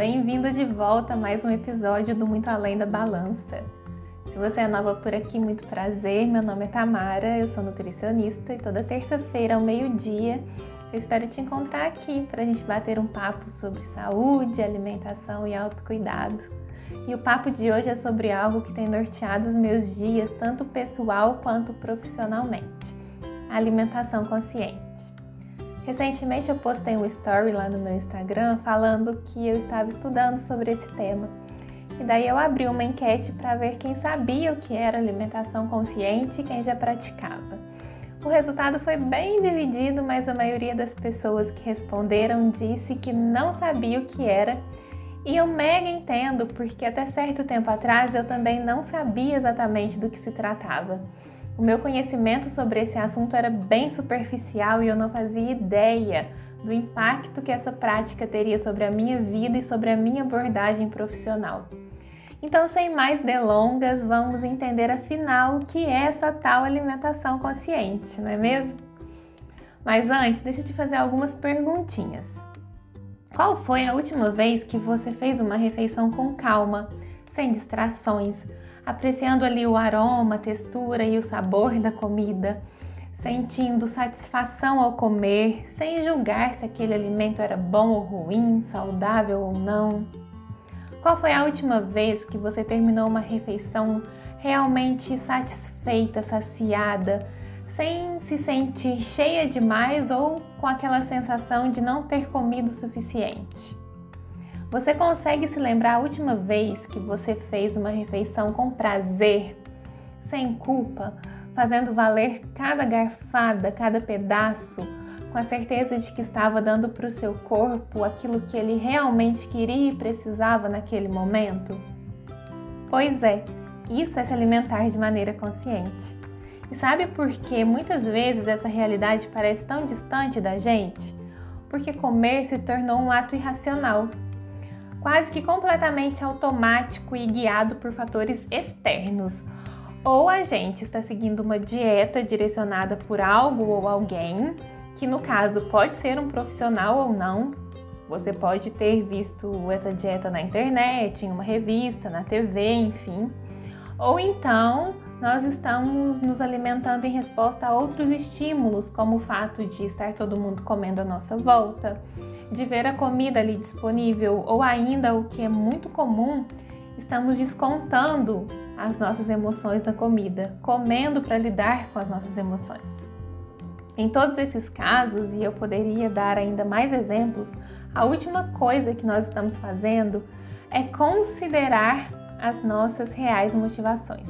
bem-vindo de volta a mais um episódio do Muito Além da Balança. Se você é nova por aqui, muito prazer. Meu nome é Tamara, eu sou nutricionista e toda terça-feira ao meio-dia eu espero te encontrar aqui para a gente bater um papo sobre saúde, alimentação e autocuidado. E o papo de hoje é sobre algo que tem norteado os meus dias, tanto pessoal quanto profissionalmente: alimentação consciente. Recentemente eu postei um story lá no meu Instagram falando que eu estava estudando sobre esse tema. E daí eu abri uma enquete para ver quem sabia o que era alimentação consciente e quem já praticava. O resultado foi bem dividido, mas a maioria das pessoas que responderam disse que não sabia o que era. E eu mega entendo, porque até certo tempo atrás eu também não sabia exatamente do que se tratava. O meu conhecimento sobre esse assunto era bem superficial e eu não fazia ideia do impacto que essa prática teria sobre a minha vida e sobre a minha abordagem profissional. Então, sem mais delongas, vamos entender afinal o que é essa tal alimentação consciente, não é mesmo? Mas antes, deixa eu te fazer algumas perguntinhas. Qual foi a última vez que você fez uma refeição com calma, sem distrações, apreciando ali o aroma, a textura e o sabor da comida, sentindo satisfação ao comer, sem julgar se aquele alimento era bom ou ruim, saudável ou não? Qual foi a última vez que você terminou uma refeição realmente satisfeita, saciada, sem se sentir cheia demais ou com aquela sensação de não ter comido o suficiente? Você consegue se lembrar a última vez que você fez uma refeição com prazer, sem culpa, fazendo valer cada garfada, cada pedaço? com a certeza de que estava dando para o seu corpo aquilo que ele realmente queria e precisava naquele momento? Pois é, isso é se alimentar de maneira consciente. E sabe por que muitas vezes essa realidade parece tão distante da gente? Porque comer se tornou um ato irracional, quase que completamente automático e guiado por fatores externos. Ou a gente está seguindo uma dieta direcionada por algo ou alguém, que no caso pode ser um profissional ou não. Você pode ter visto essa dieta na internet, em uma revista, na TV, enfim. Ou então nós estamos nos alimentando em resposta a outros estímulos, como o fato de estar todo mundo comendo à nossa volta, de ver a comida ali disponível, ou ainda o que é muito comum, estamos descontando as nossas emoções na comida, comendo para lidar com as nossas emoções. Em todos esses casos, e eu poderia dar ainda mais exemplos, a última coisa que nós estamos fazendo é considerar as nossas reais motivações,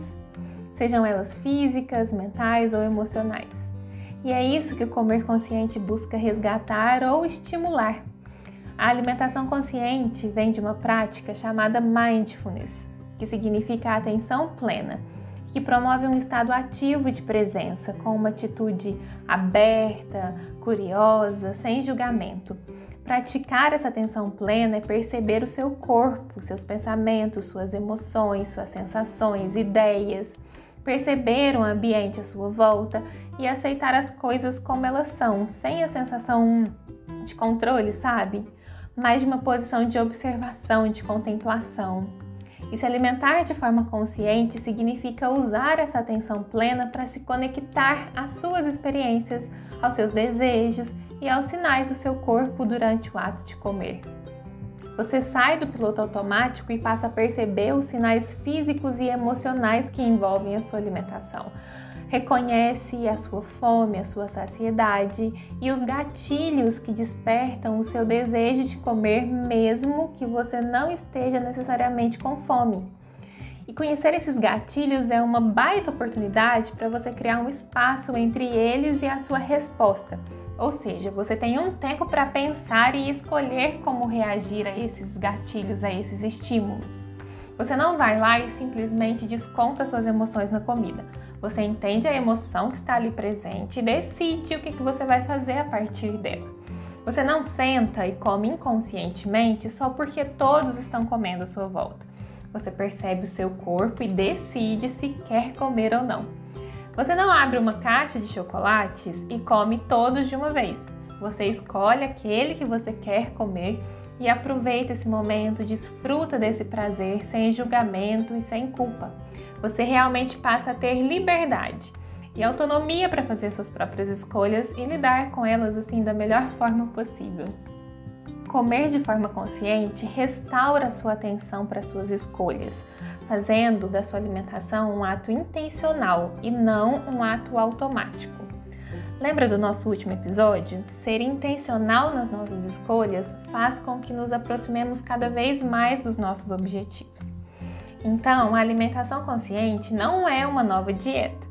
sejam elas físicas, mentais ou emocionais. E é isso que o comer consciente busca resgatar ou estimular. A alimentação consciente vem de uma prática chamada mindfulness, que significa atenção plena que promove um estado ativo de presença, com uma atitude aberta, curiosa, sem julgamento. Praticar essa atenção plena é perceber o seu corpo, seus pensamentos, suas emoções, suas sensações, ideias, perceber o ambiente à sua volta e aceitar as coisas como elas são, sem a sensação de controle, sabe? Mas de uma posição de observação, de contemplação. E se alimentar de forma consciente significa usar essa atenção plena para se conectar às suas experiências, aos seus desejos e aos sinais do seu corpo durante o ato de comer. Você sai do piloto automático e passa a perceber os sinais físicos e emocionais que envolvem a sua alimentação Reconhece a sua fome, a sua saciedade e os gatilhos que despertam o seu desejo de comer, mesmo que você não esteja necessariamente com fome. E conhecer esses gatilhos é uma baita oportunidade para você criar um espaço entre eles e a sua resposta. Ou seja, você tem um tempo para pensar e escolher como reagir a esses gatilhos, a esses estímulos. Você não vai lá e simplesmente desconta suas emoções na comida. Você entende a emoção que está ali presente e decide o que, que você vai fazer a partir dela. Você não senta e come inconscientemente só porque todos estão comendo à sua volta. Você percebe o seu corpo e decide se quer comer ou não. Você não abre uma caixa de chocolates e come todos de uma vez. Você escolhe aquele que você quer comer e aproveita esse momento, desfruta desse prazer sem julgamento e sem culpa. Você realmente passa a ter liberdade e autonomia para fazer suas próprias escolhas e lidar com elas assim da melhor forma possível. Comer de forma consciente restaura sua atenção para suas escolhas, fazendo da sua alimentação um ato intencional e não um ato automático. Lembra do nosso último episódio? Ser intencional nas nossas escolhas faz com que nos aproximemos cada vez mais dos nossos objetivos. Então, a alimentação consciente não é uma nova dieta,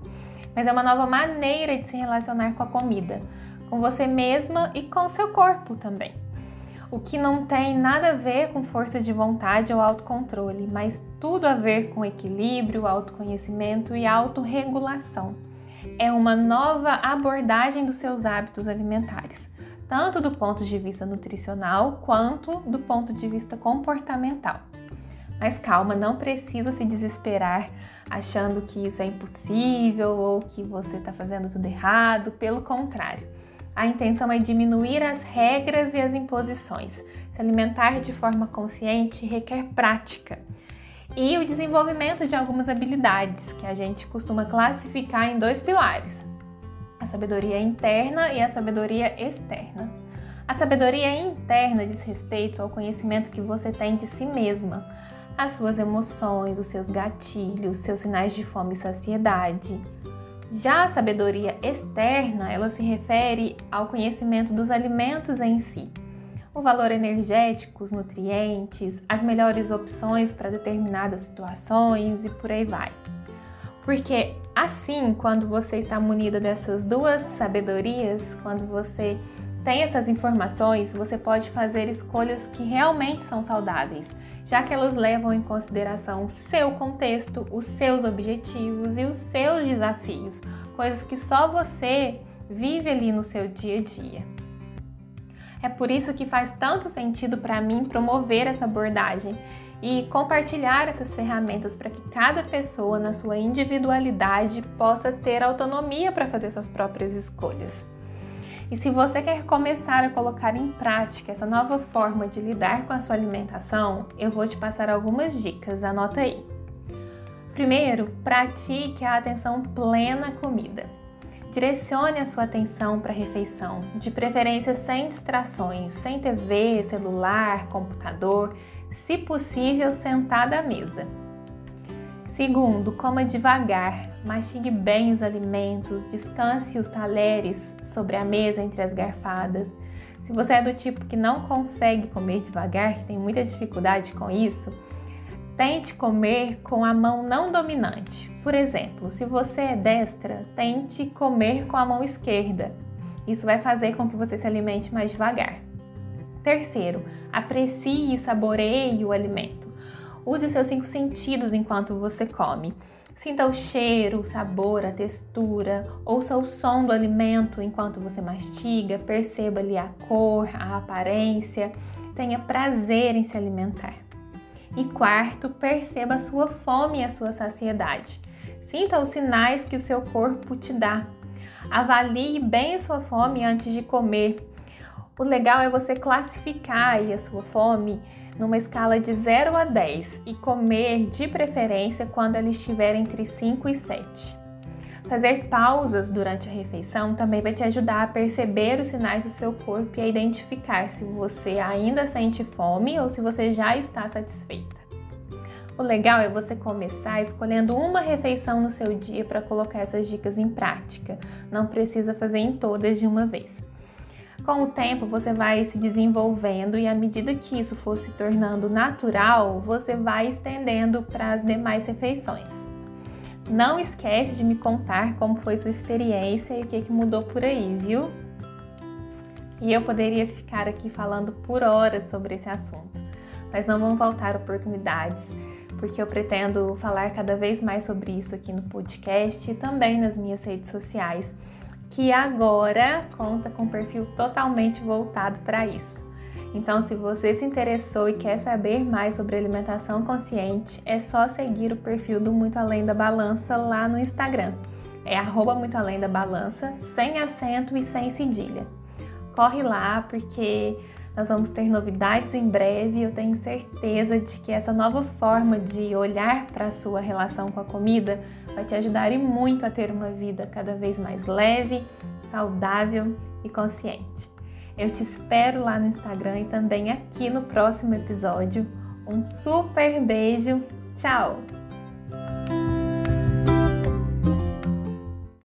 mas é uma nova maneira de se relacionar com a comida, com você mesma e com seu corpo também o que não tem nada a ver com força de vontade ou autocontrole, mas tudo a ver com equilíbrio, autoconhecimento e autorregulação. É uma nova abordagem dos seus hábitos alimentares, tanto do ponto de vista nutricional quanto do ponto de vista comportamental. Mas calma, não precisa se desesperar achando que isso é impossível ou que você está fazendo tudo errado, pelo contrário. A intenção é diminuir as regras e as imposições. Se alimentar de forma consciente requer prática. E o desenvolvimento de algumas habilidades que a gente costuma classificar em dois pilares: a sabedoria interna e a sabedoria externa. A sabedoria interna diz respeito ao conhecimento que você tem de si mesma, as suas emoções, os seus gatilhos, seus sinais de fome e saciedade, já a sabedoria externa, ela se refere ao conhecimento dos alimentos em si, o valor energético, os nutrientes, as melhores opções para determinadas situações e por aí vai. Porque assim, quando você está munida dessas duas sabedorias, quando você tem essas informações, você pode fazer escolhas que realmente são saudáveis, já que elas levam em consideração o seu contexto, os seus objetivos e os seus desafios, coisas que só você vive ali no seu dia a dia. É por isso que faz tanto sentido para mim promover essa abordagem e compartilhar essas ferramentas para que cada pessoa, na sua individualidade, possa ter autonomia para fazer suas próprias escolhas. E se você quer começar a colocar em prática essa nova forma de lidar com a sua alimentação, eu vou te passar algumas dicas, anota aí. Primeiro, pratique a atenção plena à comida. Direcione a sua atenção para a refeição, de preferência sem distrações, sem TV, celular, computador, se possível sentada à mesa. Segundo, coma devagar, mastigue bem os alimentos, descanse os talheres sobre a mesa entre as garfadas. Se você é do tipo que não consegue comer devagar, que tem muita dificuldade com isso, tente comer com a mão não dominante. Por exemplo, se você é destra, tente comer com a mão esquerda. Isso vai fazer com que você se alimente mais devagar. Terceiro, aprecie e saboreie o alimento. Use os seus cinco sentidos enquanto você come. Sinta o cheiro, o sabor, a textura, ouça o som do alimento enquanto você mastiga, perceba ali a cor, a aparência, tenha prazer em se alimentar. E quarto, perceba a sua fome e a sua saciedade. Sinta os sinais que o seu corpo te dá. Avalie bem a sua fome antes de comer. O legal é você classificar a sua fome numa escala de 0 a 10 e comer de preferência quando ela estiver entre 5 e 7. Fazer pausas durante a refeição também vai te ajudar a perceber os sinais do seu corpo e a identificar se você ainda sente fome ou se você já está satisfeita. O legal é você começar escolhendo uma refeição no seu dia para colocar essas dicas em prática. Não precisa fazer em todas de uma vez. Com o tempo, você vai se desenvolvendo e à medida que isso for se tornando natural, você vai estendendo para as demais refeições. Não esquece de me contar como foi sua experiência e o que, que mudou por aí, viu? E eu poderia ficar aqui falando por horas sobre esse assunto, mas não vão faltar oportunidades, porque eu pretendo falar cada vez mais sobre isso aqui no podcast e também nas minhas redes sociais que agora conta com um perfil totalmente voltado para isso. Então, se você se interessou e quer saber mais sobre alimentação consciente, é só seguir o perfil do Muito Além da Balança lá no Instagram. É arroba muito além da balança, sem acento e sem cedilha. Corre lá porque nós vamos ter novidades em breve. Eu tenho certeza de que essa nova forma de olhar para a sua relação com a comida vai te ajudar e muito a ter uma vida cada vez mais leve, saudável e consciente. Eu te espero lá no Instagram e também aqui no próximo episódio. Um super beijo. Tchau!